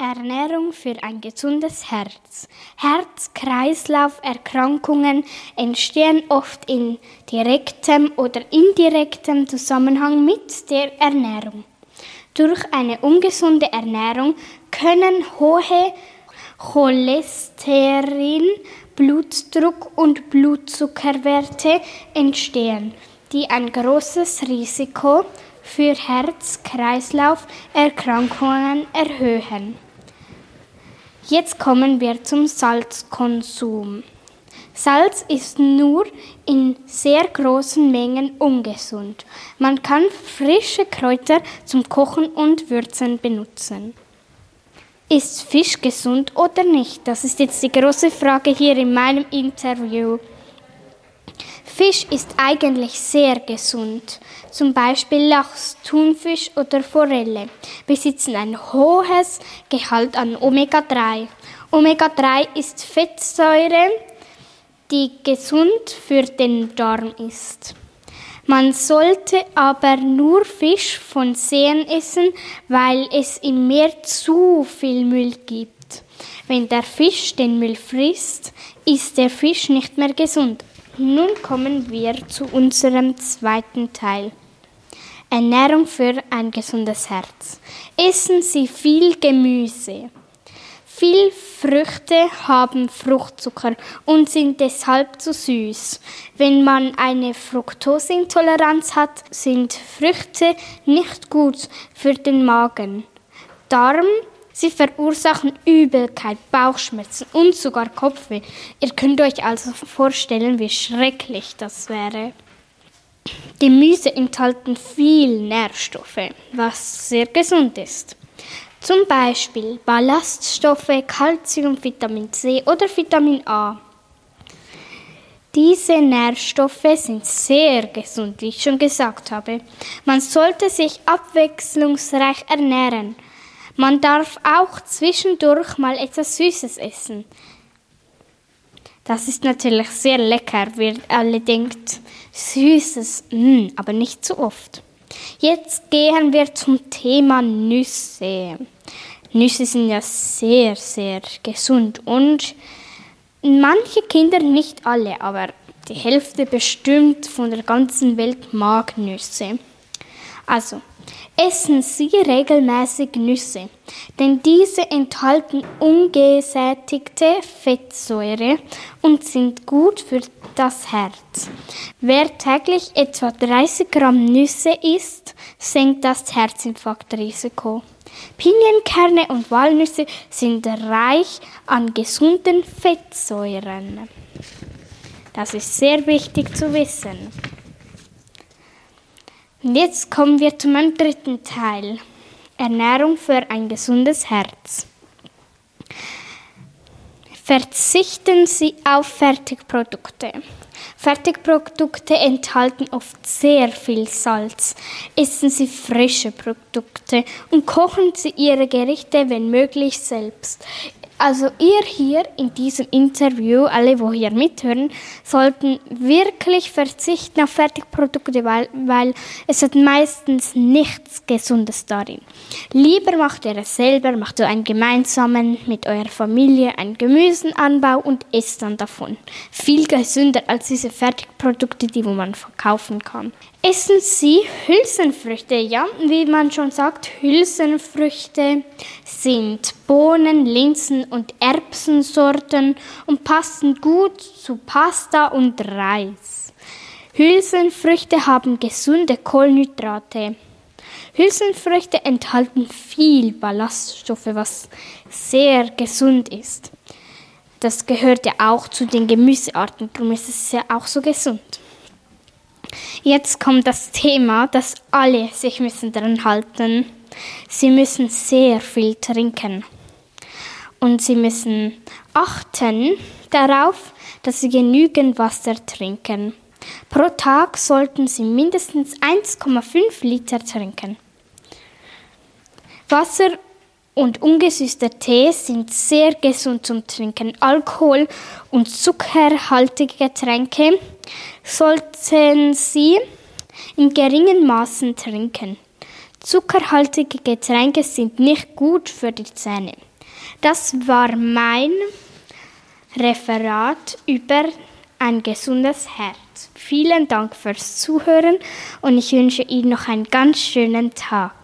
Ernährung für ein gesundes Herz. Herz-Kreislauf-Erkrankungen entstehen oft in direktem oder indirektem Zusammenhang mit der Ernährung. Durch eine ungesunde Ernährung können hohe Cholesterin, Blutdruck und Blutzuckerwerte entstehen, die ein großes Risiko für Herz-Kreislauf-Erkrankungen erhöhen. Jetzt kommen wir zum Salzkonsum. Salz ist nur in sehr großen Mengen ungesund. Man kann frische Kräuter zum Kochen und Würzen benutzen. Ist Fisch gesund oder nicht? Das ist jetzt die große Frage hier in meinem Interview. Fisch ist eigentlich sehr gesund. Zum Beispiel Lachs, Thunfisch oder Forelle besitzen ein hohes Gehalt an Omega-3. Omega-3 ist Fettsäure, die gesund für den Darm ist. Man sollte aber nur Fisch von Seen essen, weil es im Meer zu viel Müll gibt. Wenn der Fisch den Müll frisst, ist der Fisch nicht mehr gesund. Nun kommen wir zu unserem zweiten Teil. Ernährung für ein gesundes Herz. Essen Sie viel Gemüse. Viel Früchte haben Fruchtzucker und sind deshalb zu süß. Wenn man eine Fructoseintoleranz hat, sind Früchte nicht gut für den Magen. Darm Sie verursachen Übelkeit, Bauchschmerzen und sogar Kopfweh. Ihr könnt euch also vorstellen, wie schrecklich das wäre. Gemüse enthalten viel Nährstoffe, was sehr gesund ist. Zum Beispiel Ballaststoffe, Calcium, Vitamin C oder Vitamin A. Diese Nährstoffe sind sehr gesund, wie ich schon gesagt habe. Man sollte sich abwechslungsreich ernähren. Man darf auch zwischendurch mal etwas Süßes essen. Das ist natürlich sehr lecker, wie alle denkt. Süßes, mh, mm, aber nicht zu oft. Jetzt gehen wir zum Thema Nüsse. Nüsse sind ja sehr, sehr gesund und manche Kinder, nicht alle, aber die Hälfte bestimmt von der ganzen Welt mag Nüsse. Also, Essen Sie regelmäßig Nüsse, denn diese enthalten ungesättigte Fettsäure und sind gut für das Herz. Wer täglich etwa 30 Gramm Nüsse isst, senkt das Herzinfarktrisiko. Pinienkerne und Walnüsse sind reich an gesunden Fettsäuren. Das ist sehr wichtig zu wissen. Und jetzt kommen wir zu meinem dritten Teil. Ernährung für ein gesundes Herz. Verzichten Sie auf Fertigprodukte. Fertigprodukte enthalten oft sehr viel Salz. Essen Sie frische Produkte und kochen Sie Ihre Gerichte, wenn möglich, selbst. Also ihr hier in diesem Interview, alle, wo hier mithören, sollten wirklich verzichten auf Fertigprodukte, weil, weil es hat meistens nichts Gesundes darin. Lieber macht ihr es selber, macht ihr einen gemeinsamen mit eurer Familie einen Gemüsenanbau und esst dann davon. Viel gesünder als diese Fertigprodukte, die wo man verkaufen kann. Essen Sie Hülsenfrüchte, ja, wie man schon sagt, Hülsenfrüchte sind Bohnen, Linsen und Erbsensorten und passen gut zu Pasta und Reis. Hülsenfrüchte haben gesunde Kohlenhydrate. Hülsenfrüchte enthalten viel Ballaststoffe, was sehr gesund ist. Das gehört ja auch zu den Gemüsearten, darum ist es ja auch so gesund. Jetzt kommt das Thema, dass alle sich müssen daran halten. Sie müssen sehr viel trinken. Und sie müssen achten darauf, dass sie genügend Wasser trinken. Pro Tag sollten sie mindestens 1,5 Liter trinken. Wasser und ungesüßter Tee sind sehr gesund zum Trinken. Alkohol und zuckerhaltige Getränke sollten Sie in geringen Maßen trinken. Zuckerhaltige Getränke sind nicht gut für die Zähne. Das war mein Referat über ein gesundes Herz. Vielen Dank fürs Zuhören und ich wünsche Ihnen noch einen ganz schönen Tag.